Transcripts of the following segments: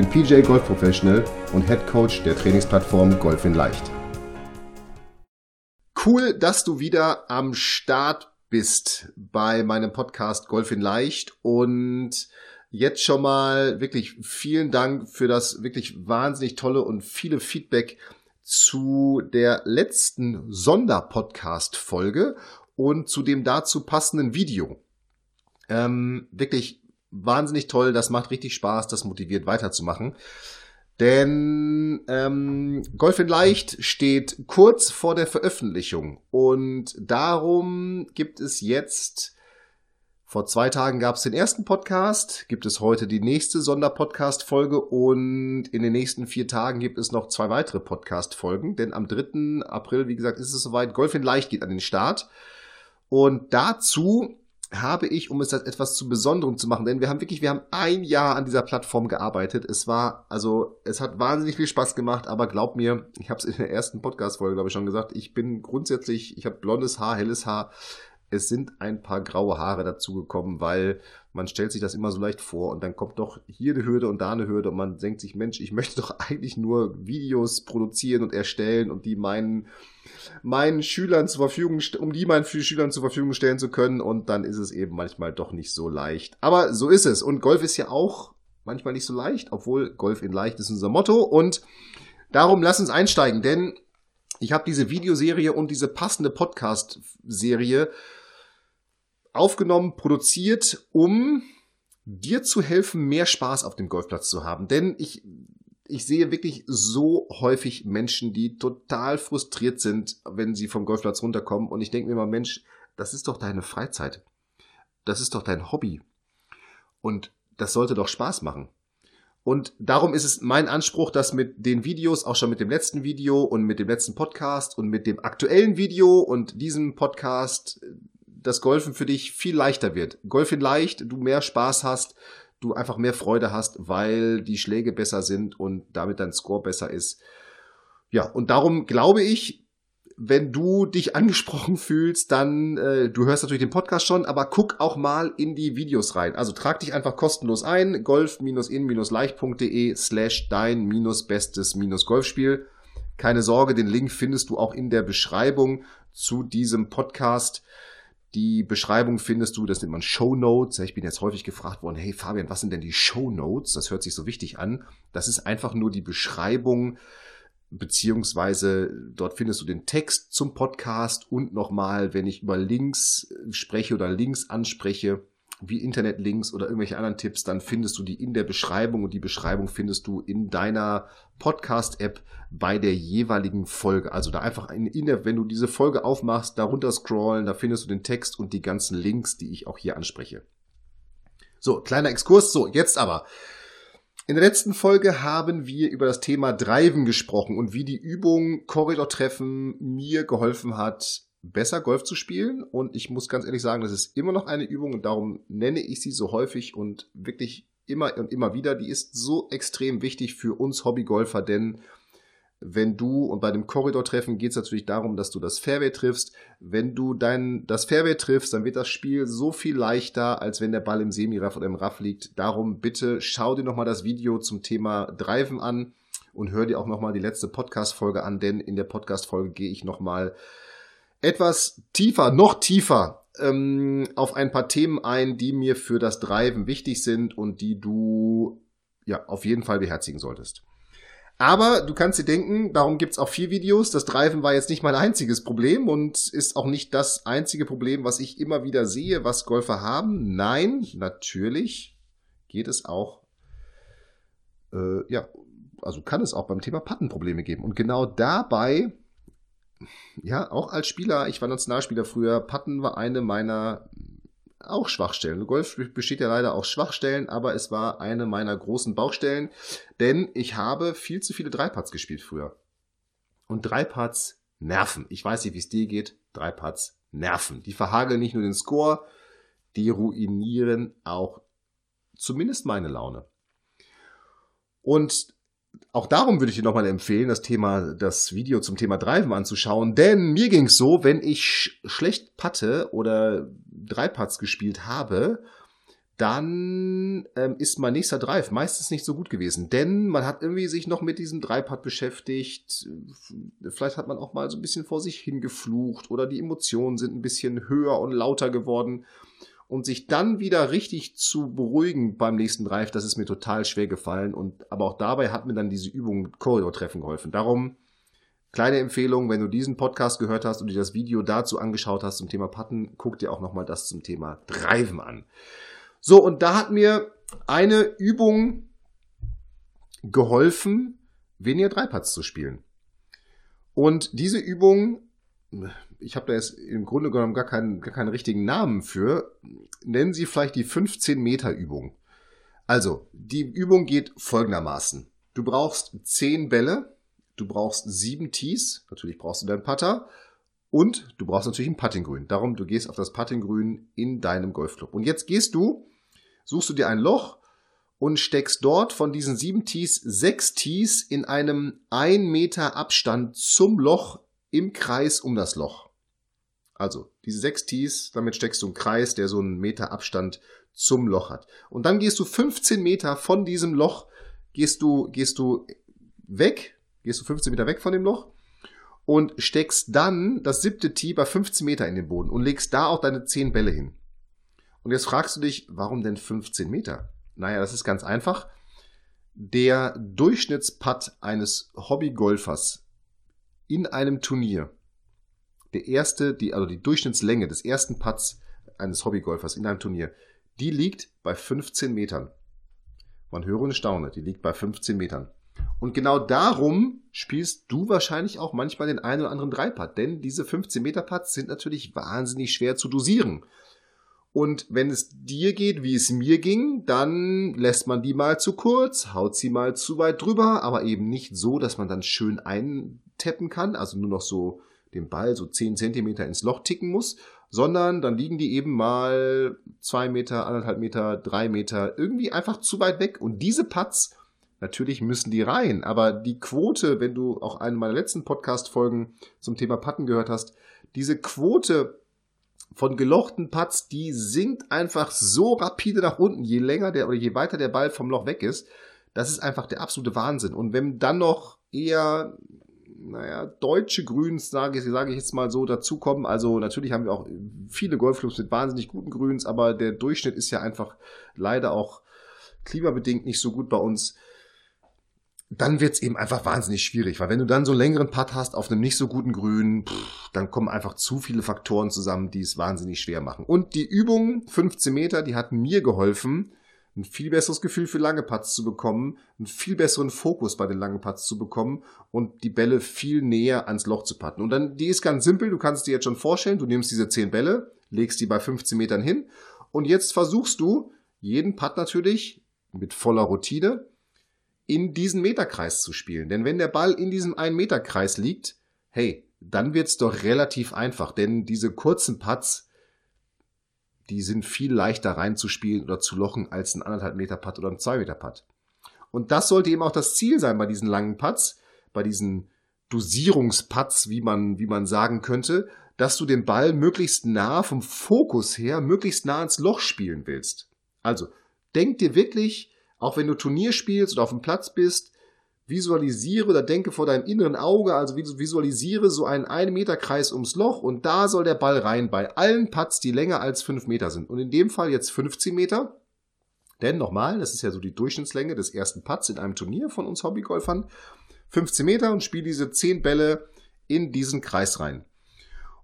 bin PJ Golf Professional und Head Coach der Trainingsplattform Golf in Leicht. Cool, dass du wieder am Start bist bei meinem Podcast Golf in Leicht und jetzt schon mal wirklich vielen Dank für das wirklich wahnsinnig tolle und viele Feedback zu der letzten Sonderpodcast-Folge und zu dem dazu passenden Video. Ähm, wirklich wahnsinnig toll, das macht richtig Spaß, das motiviert weiterzumachen. Denn ähm, Golf in Leicht steht kurz vor der Veröffentlichung und darum gibt es jetzt, vor zwei Tagen gab es den ersten Podcast, gibt es heute die nächste Sonderpodcast-Folge und in den nächsten vier Tagen gibt es noch zwei weitere Podcast-Folgen, denn am 3. April, wie gesagt, ist es soweit, Golf in Leicht geht an den Start. Und dazu habe ich, um es das etwas zu Besonderem zu machen, denn wir haben wirklich, wir haben ein Jahr an dieser Plattform gearbeitet. Es war, also, es hat wahnsinnig viel Spaß gemacht, aber glaub mir, ich habe es in der ersten Podcast-Folge, glaube ich, schon gesagt, ich bin grundsätzlich, ich habe blondes Haar, helles Haar. Es sind ein paar graue Haare dazugekommen, weil man stellt sich das immer so leicht vor und dann kommt doch hier eine Hürde und da eine Hürde und man denkt sich, Mensch, ich möchte doch eigentlich nur Videos produzieren und erstellen und die meinen, meinen Schülern zur Verfügung, um die meinen Schülern zur Verfügung stellen zu können und dann ist es eben manchmal doch nicht so leicht. Aber so ist es und Golf ist ja auch manchmal nicht so leicht, obwohl Golf in leicht ist unser Motto und darum lass uns einsteigen, denn ich habe diese Videoserie und diese passende Podcast-Serie aufgenommen, produziert, um dir zu helfen, mehr Spaß auf dem Golfplatz zu haben. Denn ich, ich sehe wirklich so häufig Menschen, die total frustriert sind, wenn sie vom Golfplatz runterkommen. Und ich denke mir immer, Mensch, das ist doch deine Freizeit. Das ist doch dein Hobby. Und das sollte doch Spaß machen. Und darum ist es mein Anspruch, dass mit den Videos, auch schon mit dem letzten Video und mit dem letzten Podcast und mit dem aktuellen Video und diesem Podcast das Golfen für dich viel leichter wird. Golfen leicht, du mehr Spaß hast, du einfach mehr Freude hast, weil die Schläge besser sind und damit dein Score besser ist. Ja, und darum glaube ich, wenn du dich angesprochen fühlst, dann, äh, du hörst natürlich den Podcast schon, aber guck auch mal in die Videos rein. Also trag dich einfach kostenlos ein, golf-in-leicht.de slash dein-bestes-golfspiel. Keine Sorge, den Link findest du auch in der Beschreibung zu diesem Podcast. Die Beschreibung findest du, das nennt man Show Notes. Ich bin jetzt häufig gefragt worden, hey Fabian, was sind denn die Show Notes? Das hört sich so wichtig an. Das ist einfach nur die Beschreibung, beziehungsweise dort findest du den Text zum Podcast und nochmal, wenn ich über Links spreche oder Links anspreche, wie Internetlinks oder irgendwelche anderen Tipps, dann findest du die in der Beschreibung und die Beschreibung findest du in deiner Podcast-App bei der jeweiligen Folge. Also da einfach in, in der, wenn du diese Folge aufmachst, darunter scrollen, da findest du den Text und die ganzen Links, die ich auch hier anspreche. So, kleiner Exkurs. So, jetzt aber. In der letzten Folge haben wir über das Thema Driven gesprochen und wie die Übung Korridortreffen mir geholfen hat, besser Golf zu spielen. Und ich muss ganz ehrlich sagen, das ist immer noch eine Übung und darum nenne ich sie so häufig und wirklich immer und immer wieder. Die ist so extrem wichtig für uns Hobbygolfer, denn wenn du, und bei dem Korridor-Treffen geht es natürlich darum, dass du das Fairway triffst. Wenn du dein, das Fairway triffst, dann wird das Spiel so viel leichter, als wenn der Ball im Semiraff oder im Raff liegt. Darum bitte schau dir nochmal das Video zum Thema Driven an und hör dir auch nochmal die letzte Podcast-Folge an, denn in der Podcast-Folge gehe ich nochmal etwas tiefer, noch tiefer ähm, auf ein paar Themen ein, die mir für das Driven wichtig sind und die du ja auf jeden Fall beherzigen solltest. Aber du kannst dir denken, darum gibt's auch vier Videos. Das Driven war jetzt nicht mein einziges Problem und ist auch nicht das einzige Problem, was ich immer wieder sehe, was Golfer haben. Nein, natürlich geht es auch, äh, ja, also kann es auch beim Thema Patten Probleme geben. Und genau dabei ja, auch als Spieler, ich war Nationalspieler früher, Patten war eine meiner auch Schwachstellen. Golf besteht ja leider auch Schwachstellen, aber es war eine meiner großen Baustellen, denn ich habe viel zu viele Dreipads gespielt früher. Und Dreipads nerven. Ich weiß nicht, wie es dir geht. Dreipads nerven. Die verhageln nicht nur den Score, die ruinieren auch zumindest meine Laune. Und auch darum würde ich dir nochmal empfehlen, das Thema, das Video zum Thema Driven anzuschauen, denn mir ging es so, wenn ich sch schlecht patte oder Dreipatz gespielt habe, dann ähm, ist mein nächster Drive meistens nicht so gut gewesen, denn man hat irgendwie sich noch mit diesem Dreipad beschäftigt. Vielleicht hat man auch mal so ein bisschen vor sich hingeflucht oder die Emotionen sind ein bisschen höher und lauter geworden und sich dann wieder richtig zu beruhigen beim nächsten Drive, das ist mir total schwer gefallen. Und aber auch dabei hat mir dann diese Übung Korridor-Treffen geholfen. Darum kleine Empfehlung, wenn du diesen Podcast gehört hast und dir das Video dazu angeschaut hast zum Thema Patten, guck dir auch nochmal das zum Thema Driven an. So, und da hat mir eine Übung geholfen, weniger Dreipads zu spielen. Und diese Übung ich habe da jetzt im Grunde genommen gar keinen, gar keinen richtigen Namen für. Nennen Sie vielleicht die 15 Meter Übung. Also, die Übung geht folgendermaßen. Du brauchst 10 Bälle, du brauchst 7 Tees, natürlich brauchst du deinen Putter und du brauchst natürlich ein Puttinggrün. Darum, du gehst auf das Puttinggrün in deinem Golfclub. Und jetzt gehst du, suchst du dir ein Loch und steckst dort von diesen 7 Tees 6 Tees in einem 1 Meter Abstand zum Loch im Kreis um das Loch. Also, diese sechs Tees, damit steckst du einen Kreis, der so einen Meter Abstand zum Loch hat. Und dann gehst du 15 Meter von diesem Loch, gehst du, gehst du weg, gehst du 15 Meter weg von dem Loch und steckst dann das siebte Tee bei 15 Meter in den Boden und legst da auch deine 10 Bälle hin. Und jetzt fragst du dich, warum denn 15 Meter? Naja, das ist ganz einfach. Der Durchschnittsputt eines Hobbygolfers in einem Turnier der erste, die, also die Durchschnittslänge des ersten Putts eines Hobbygolfers in einem Turnier, die liegt bei 15 Metern. Man höre und staune, die liegt bei 15 Metern. Und genau darum spielst du wahrscheinlich auch manchmal den einen oder anderen Dreipad, denn diese 15 Meter Putts sind natürlich wahnsinnig schwer zu dosieren. Und wenn es dir geht, wie es mir ging, dann lässt man die mal zu kurz, haut sie mal zu weit drüber, aber eben nicht so, dass man dann schön eintappen kann, also nur noch so den Ball so 10 Zentimeter ins Loch ticken muss, sondern dann liegen die eben mal zwei Meter, anderthalb Meter, drei Meter irgendwie einfach zu weit weg. Und diese Putts, natürlich müssen die rein, aber die Quote, wenn du auch eine meiner letzten Podcast-Folgen zum Thema Putten gehört hast, diese Quote von gelochten Putts, die sinkt einfach so rapide nach unten, je länger der oder je weiter der Ball vom Loch weg ist. Das ist einfach der absolute Wahnsinn. Und wenn dann noch eher naja, deutsche Grüns, sage, sage ich jetzt mal so, dazukommen. Also natürlich haben wir auch viele Golfclubs mit wahnsinnig guten Grüns, aber der Durchschnitt ist ja einfach leider auch klimabedingt nicht so gut bei uns. Dann wird's eben einfach wahnsinnig schwierig, weil wenn du dann so einen längeren Putt hast auf einem nicht so guten Grün, pff, dann kommen einfach zu viele Faktoren zusammen, die es wahnsinnig schwer machen. Und die Übung 15 Meter, die hat mir geholfen, ein viel besseres Gefühl für lange Putts zu bekommen, einen viel besseren Fokus bei den langen Putts zu bekommen und die Bälle viel näher ans Loch zu patten. Und dann, die ist ganz simpel, du kannst dir jetzt schon vorstellen, du nimmst diese 10 Bälle, legst die bei 15 Metern hin und jetzt versuchst du, jeden Putt natürlich mit voller Routine, in diesen Meterkreis zu spielen. Denn wenn der Ball in diesem 1 Meter Kreis liegt, hey, dann wird's doch relativ einfach, denn diese kurzen Putts, die sind viel leichter reinzuspielen oder zu lochen als ein anderthalb Meter Putt oder ein zwei Meter Putt. Und das sollte eben auch das Ziel sein bei diesen langen Putts, bei diesen Dosierungsputts, wie man, wie man sagen könnte, dass du den Ball möglichst nah vom Fokus her, möglichst nah ins Loch spielen willst. Also, denk dir wirklich, auch wenn du Turnier spielst oder auf dem Platz bist, visualisiere oder denke vor deinem inneren Auge, also visualisiere so einen 1 Meter Kreis ums Loch und da soll der Ball rein bei allen Putts, die länger als 5 Meter sind. Und in dem Fall jetzt 15 Meter. Denn nochmal, das ist ja so die Durchschnittslänge des ersten Putts in einem Turnier von uns Hobbygolfern. 15 Meter und spiele diese 10 Bälle in diesen Kreis rein.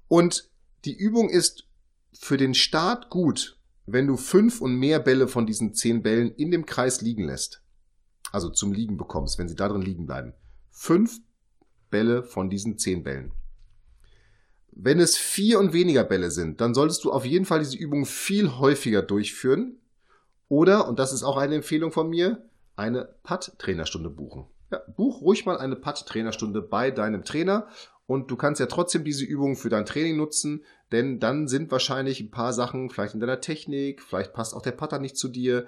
Und die Übung ist für den Start gut, wenn du fünf und mehr Bälle von diesen 10 Bällen in dem Kreis liegen lässt also zum Liegen bekommst, wenn sie da drin liegen bleiben. Fünf Bälle von diesen zehn Bällen. Wenn es vier und weniger Bälle sind, dann solltest du auf jeden Fall diese Übung viel häufiger durchführen. Oder, und das ist auch eine Empfehlung von mir, eine Putt-Trainerstunde buchen. Ja, buch ruhig mal eine Putt-Trainerstunde bei deinem Trainer und du kannst ja trotzdem diese Übung für dein Training nutzen, denn dann sind wahrscheinlich ein paar Sachen vielleicht in deiner Technik, vielleicht passt auch der Putter nicht zu dir,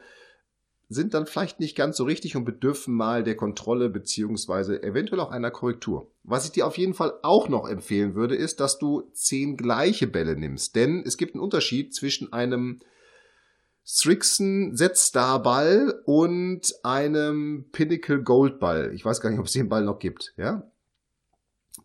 sind dann vielleicht nicht ganz so richtig und bedürfen mal der Kontrolle beziehungsweise eventuell auch einer Korrektur. Was ich dir auf jeden Fall auch noch empfehlen würde, ist, dass du zehn gleiche Bälle nimmst, denn es gibt einen Unterschied zwischen einem Strixon Z-Star Ball und einem Pinnacle Gold Ball. Ich weiß gar nicht, ob es den Ball noch gibt, ja.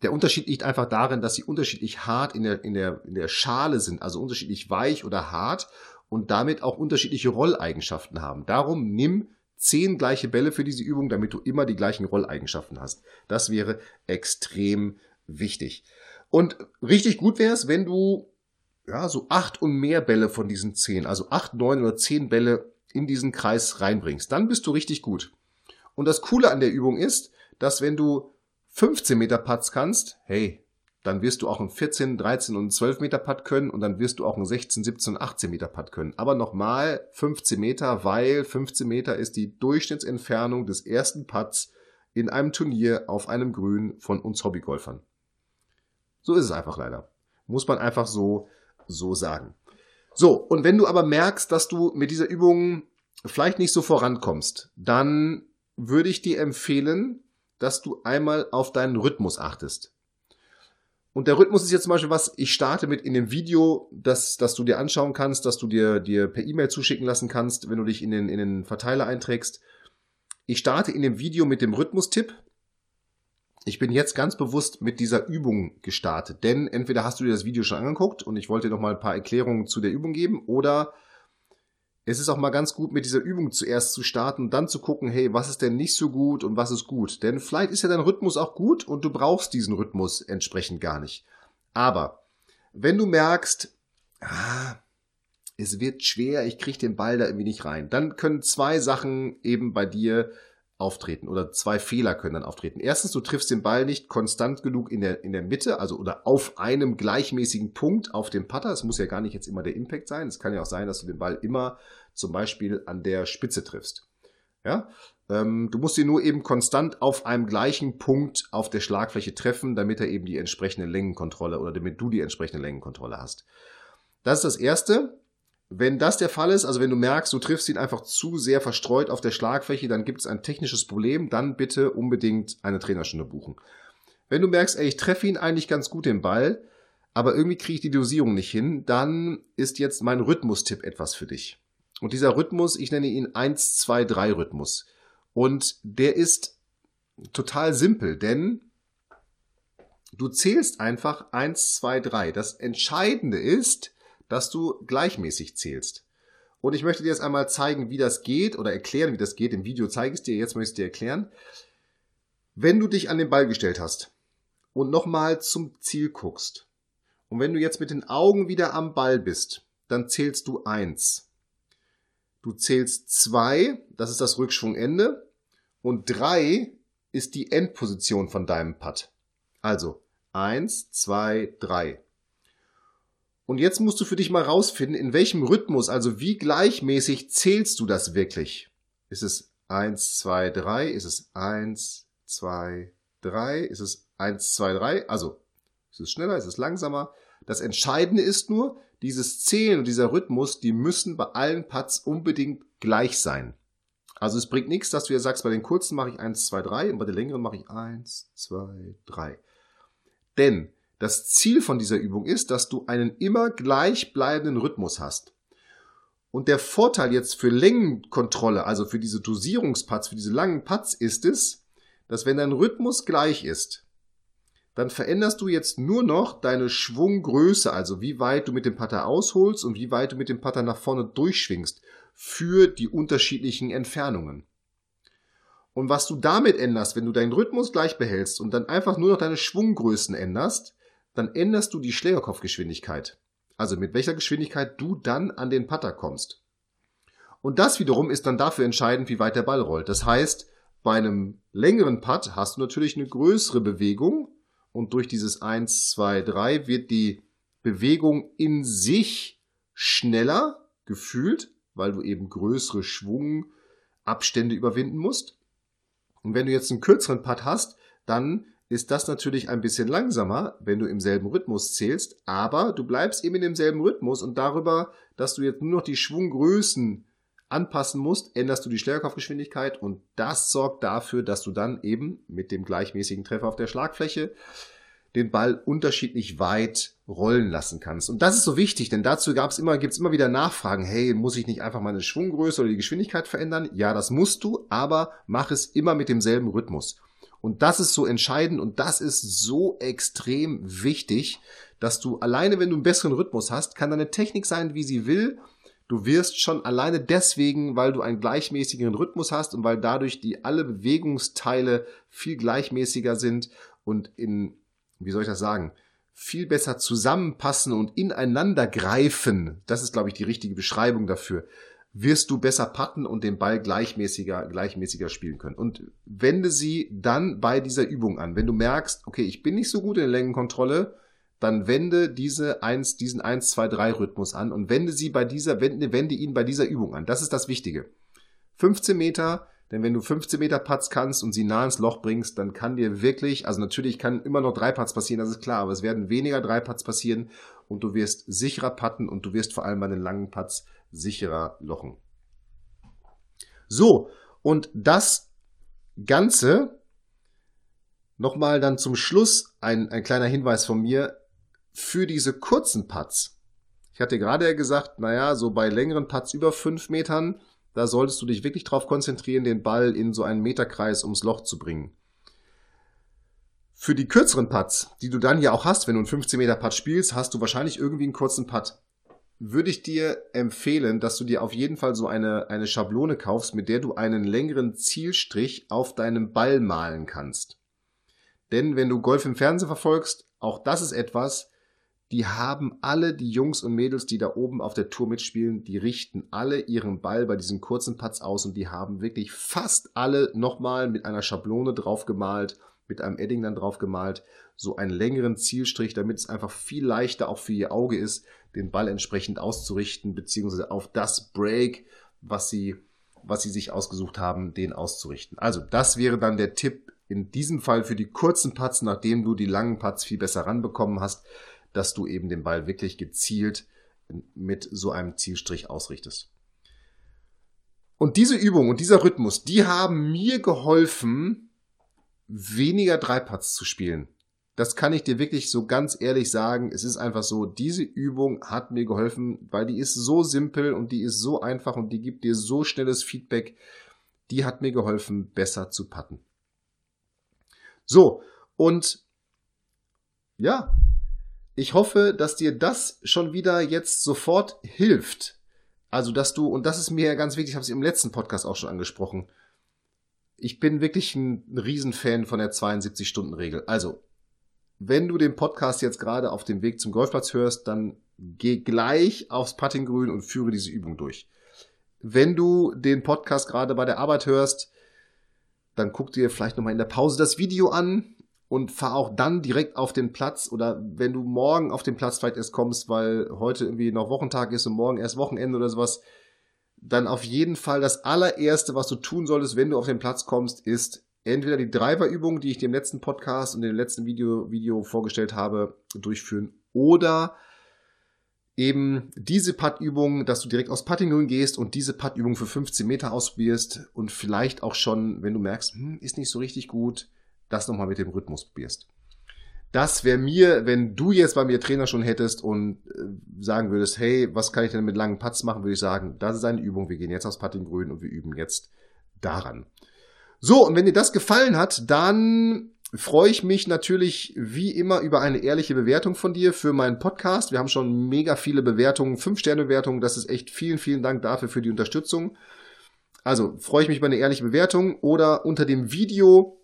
Der Unterschied liegt einfach darin, dass sie unterschiedlich hart in der, in der, in der Schale sind, also unterschiedlich weich oder hart und damit auch unterschiedliche Rolleigenschaften haben. Darum nimm zehn gleiche Bälle für diese Übung, damit du immer die gleichen Rolleigenschaften hast. Das wäre extrem wichtig. Und richtig gut wäre es, wenn du ja, so acht und mehr Bälle von diesen zehn, also acht, neun oder zehn Bälle in diesen Kreis reinbringst. Dann bist du richtig gut. Und das Coole an der Übung ist, dass wenn du 15 Meter Putts kannst, hey, dann wirst du auch einen 14, 13 und 12 Meter Putt können und dann wirst du auch einen 16, 17 und 18 Meter Putt können. Aber nochmal 15 Meter, weil 15 Meter ist die Durchschnittsentfernung des ersten Putts in einem Turnier auf einem Grün von uns Hobbygolfern. So ist es einfach leider. Muss man einfach so so sagen. So, und wenn du aber merkst, dass du mit dieser Übung vielleicht nicht so vorankommst, dann würde ich dir empfehlen, dass du einmal auf deinen Rhythmus achtest. Und der Rhythmus ist jetzt zum Beispiel was, ich starte mit in dem Video, das, das du dir anschauen kannst, dass du dir, dir per E-Mail zuschicken lassen kannst, wenn du dich in den, in den Verteiler einträgst. Ich starte in dem Video mit dem Rhythmustipp ich bin jetzt ganz bewusst mit dieser Übung gestartet, denn entweder hast du dir das Video schon angeguckt und ich wollte dir noch mal ein paar Erklärungen zu der Übung geben oder es ist auch mal ganz gut, mit dieser Übung zuerst zu starten und dann zu gucken, hey, was ist denn nicht so gut und was ist gut? Denn vielleicht ist ja dein Rhythmus auch gut und du brauchst diesen Rhythmus entsprechend gar nicht. Aber wenn du merkst, ah, es wird schwer, ich kriege den Ball da irgendwie nicht rein, dann können zwei Sachen eben bei dir auftreten oder zwei Fehler können dann auftreten. Erstens, du triffst den Ball nicht konstant genug in der, in der Mitte, also oder auf einem gleichmäßigen Punkt auf dem Putter. Es muss ja gar nicht jetzt immer der Impact sein. Es kann ja auch sein, dass du den Ball immer zum Beispiel an der Spitze triffst. Ja, ähm, du musst ihn nur eben konstant auf einem gleichen Punkt auf der Schlagfläche treffen, damit er eben die entsprechende Längenkontrolle oder damit du die entsprechende Längenkontrolle hast. Das ist das erste. Wenn das der Fall ist, also wenn du merkst, du triffst ihn einfach zu sehr verstreut auf der Schlagfläche, dann gibt es ein technisches Problem, dann bitte unbedingt eine Trainerstunde buchen. Wenn du merkst, ey, ich treffe ihn eigentlich ganz gut den Ball, aber irgendwie kriege ich die Dosierung nicht hin, dann ist jetzt mein Rhythmustipp etwas für dich. Und dieser Rhythmus, ich nenne ihn 1, 2, 3 Rhythmus. Und der ist total simpel, denn du zählst einfach 1, 2, 3. Das Entscheidende ist, dass du gleichmäßig zählst. Und ich möchte dir jetzt einmal zeigen, wie das geht oder erklären, wie das geht. Im Video zeige ich es dir, jetzt möchte ich es dir erklären. Wenn du dich an den Ball gestellt hast und nochmal zum Ziel guckst und wenn du jetzt mit den Augen wieder am Ball bist, dann zählst du eins. Du zählst zwei, das ist das Rückschwungende und drei ist die Endposition von deinem Putt. Also eins, zwei, drei. Und jetzt musst du für dich mal rausfinden, in welchem Rhythmus, also wie gleichmäßig zählst du das wirklich? Ist es eins, zwei, drei? Ist es eins, zwei, drei? Ist es eins, zwei, drei? Also, ist es schneller? Ist es langsamer? Das Entscheidende ist nur, dieses Zählen und dieser Rhythmus, die müssen bei allen Putts unbedingt gleich sein. Also es bringt nichts, dass du ja sagst, bei den kurzen mache ich eins, zwei, drei und bei den längeren mache ich eins, zwei, drei. Denn das Ziel von dieser Übung ist, dass du einen immer gleichbleibenden Rhythmus hast. Und der Vorteil jetzt für Längenkontrolle, also für diese Dosierungspads, für diese langen Pads ist es, dass wenn dein Rhythmus gleich ist, dann veränderst du jetzt nur noch deine Schwunggröße, also wie weit du mit dem Putter ausholst und wie weit du mit dem Putter nach vorne durchschwingst für die unterschiedlichen Entfernungen. Und was du damit änderst, wenn du deinen Rhythmus gleich behältst und dann einfach nur noch deine Schwunggrößen änderst, dann änderst du die Schlägerkopfgeschwindigkeit. Also mit welcher Geschwindigkeit du dann an den Putter kommst. Und das wiederum ist dann dafür entscheidend, wie weit der Ball rollt. Das heißt, bei einem längeren Putt hast du natürlich eine größere Bewegung und durch dieses 1, 2, 3 wird die Bewegung in sich schneller gefühlt, weil du eben größere Schwungabstände überwinden musst. Und wenn du jetzt einen kürzeren Putt hast, dann ist das natürlich ein bisschen langsamer, wenn du im selben Rhythmus zählst, aber du bleibst eben in demselben Rhythmus und darüber, dass du jetzt nur noch die Schwunggrößen anpassen musst, änderst du die Schlägerkopfgeschwindigkeit und das sorgt dafür, dass du dann eben mit dem gleichmäßigen Treffer auf der Schlagfläche den Ball unterschiedlich weit rollen lassen kannst. Und das ist so wichtig, denn dazu gab's immer, gibt's immer wieder Nachfragen. Hey, muss ich nicht einfach meine Schwunggröße oder die Geschwindigkeit verändern? Ja, das musst du, aber mach es immer mit demselben Rhythmus. Und das ist so entscheidend und das ist so extrem wichtig, dass du alleine, wenn du einen besseren Rhythmus hast, kann deine Technik sein, wie sie will. Du wirst schon alleine deswegen, weil du einen gleichmäßigeren Rhythmus hast und weil dadurch die alle Bewegungsteile viel gleichmäßiger sind und in, wie soll ich das sagen, viel besser zusammenpassen und ineinander greifen. Das ist, glaube ich, die richtige Beschreibung dafür wirst du besser patten und den Ball gleichmäßiger, gleichmäßiger spielen können. Und wende sie dann bei dieser Übung an. Wenn du merkst, okay, ich bin nicht so gut in der Längenkontrolle, dann wende diese eins, diesen 1, 2, 3 Rhythmus an und wende sie bei dieser, wende, wende ihn bei dieser Übung an. Das ist das Wichtige. 15 Meter, denn wenn du 15 Meter Putts kannst und sie nah ins Loch bringst, dann kann dir wirklich, also natürlich kann immer noch drei Putts passieren, das ist klar, aber es werden weniger drei Putts passieren und du wirst sicherer putten und du wirst vor allem bei den langen Putts sicherer lochen. So, und das Ganze nochmal dann zum Schluss ein, ein kleiner Hinweis von mir für diese kurzen Putts. Ich hatte gerade ja gesagt, naja, so bei längeren Putts über fünf Metern, da solltest du dich wirklich darauf konzentrieren, den Ball in so einen Meterkreis ums Loch zu bringen. Für die kürzeren Putts, die du dann ja auch hast, wenn du einen 15 Meter Putt spielst, hast du wahrscheinlich irgendwie einen kurzen Putt würde ich dir empfehlen, dass du dir auf jeden Fall so eine, eine Schablone kaufst, mit der du einen längeren Zielstrich auf deinem Ball malen kannst. Denn wenn du Golf im Fernsehen verfolgst, auch das ist etwas, die haben alle die Jungs und Mädels, die da oben auf der Tour mitspielen, die richten alle ihren Ball bei diesen kurzen Putts aus und die haben wirklich fast alle nochmal mit einer Schablone draufgemalt, mit einem Edding dann draufgemalt, so einen längeren Zielstrich, damit es einfach viel leichter auch für ihr Auge ist, den Ball entsprechend auszurichten, beziehungsweise auf das Break, was sie, was sie sich ausgesucht haben, den auszurichten. Also das wäre dann der Tipp in diesem Fall für die kurzen Putts, nachdem du die langen Putts viel besser ranbekommen hast, dass du eben den Ball wirklich gezielt mit so einem Zielstrich ausrichtest. Und diese Übung und dieser Rhythmus, die haben mir geholfen, weniger Dreiputts zu spielen. Das kann ich dir wirklich so ganz ehrlich sagen. Es ist einfach so, diese Übung hat mir geholfen, weil die ist so simpel und die ist so einfach und die gibt dir so schnelles Feedback. Die hat mir geholfen, besser zu patten. So, und ja, ich hoffe, dass dir das schon wieder jetzt sofort hilft. Also, dass du, und das ist mir ganz wichtig, ich habe es im letzten Podcast auch schon angesprochen. Ich bin wirklich ein Riesenfan von der 72-Stunden-Regel. Also, wenn du den Podcast jetzt gerade auf dem Weg zum Golfplatz hörst, dann geh gleich aufs Puttinggrün und führe diese Übung durch. Wenn du den Podcast gerade bei der Arbeit hörst, dann guck dir vielleicht nochmal in der Pause das Video an und fahr auch dann direkt auf den Platz oder wenn du morgen auf den Platz vielleicht erst kommst, weil heute irgendwie noch Wochentag ist und morgen erst Wochenende oder sowas, dann auf jeden Fall das allererste, was du tun solltest, wenn du auf den Platz kommst, ist entweder die Driver-Übung, die ich dir im letzten Podcast und im letzten Video, Video vorgestellt habe, durchführen oder eben diese Putt-Übung, dass du direkt aus Putting gehst und diese Putt-Übung für 15 Meter ausprobierst und vielleicht auch schon, wenn du merkst, hm, ist nicht so richtig gut, das nochmal mit dem Rhythmus probierst. Das wäre mir, wenn du jetzt bei mir Trainer schon hättest und äh, sagen würdest, hey, was kann ich denn mit langen Putts machen, würde ich sagen, das ist eine Übung, wir gehen jetzt aus Putting Grün und wir üben jetzt daran. So, und wenn dir das gefallen hat, dann freue ich mich natürlich wie immer über eine ehrliche Bewertung von dir für meinen Podcast. Wir haben schon mega viele Bewertungen, 5-Sterne-Bewertungen. Das ist echt vielen, vielen Dank dafür für die Unterstützung. Also freue ich mich über eine ehrliche Bewertung oder unter dem Video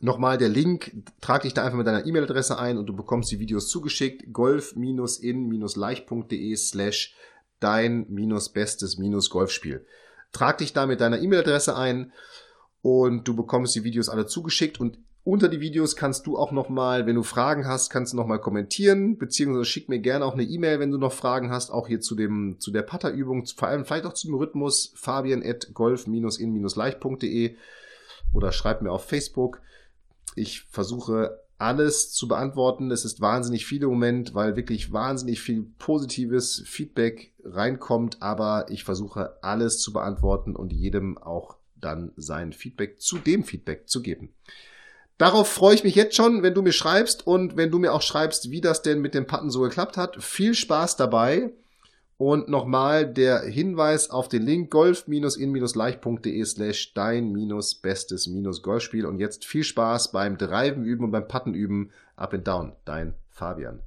nochmal der Link. Trag dich da einfach mit deiner E-Mail-Adresse ein und du bekommst die Videos zugeschickt. golf-in-leicht.de slash dein-bestes-golfspiel. Trag dich da mit deiner E-Mail-Adresse ein und du bekommst die Videos alle zugeschickt und Unter die Videos kannst du auch nochmal, wenn du Fragen hast, kannst du nochmal kommentieren, beziehungsweise schick mir gerne auch eine E-Mail, wenn du noch Fragen hast, auch hier zu dem, zu der Patterübung, vor allem vielleicht auch zum Rhythmus, fabian at golf-in-leicht.de oder schreib mir auf Facebook. Ich versuche alles zu beantworten. Es ist wahnsinnig viel im Moment, weil wirklich wahnsinnig viel positives Feedback reinkommt, aber ich versuche alles zu beantworten und jedem auch dann sein Feedback zu dem Feedback zu geben. Darauf freue ich mich jetzt schon, wenn du mir schreibst und wenn du mir auch schreibst, wie das denn mit dem Patten so geklappt hat. Viel Spaß dabei. Und nochmal der Hinweis auf den Link golf-in-leicht.de slash dein-bestes-golfspiel. Und jetzt viel Spaß beim Driven üben und beim Patten üben. Up and down. Dein Fabian.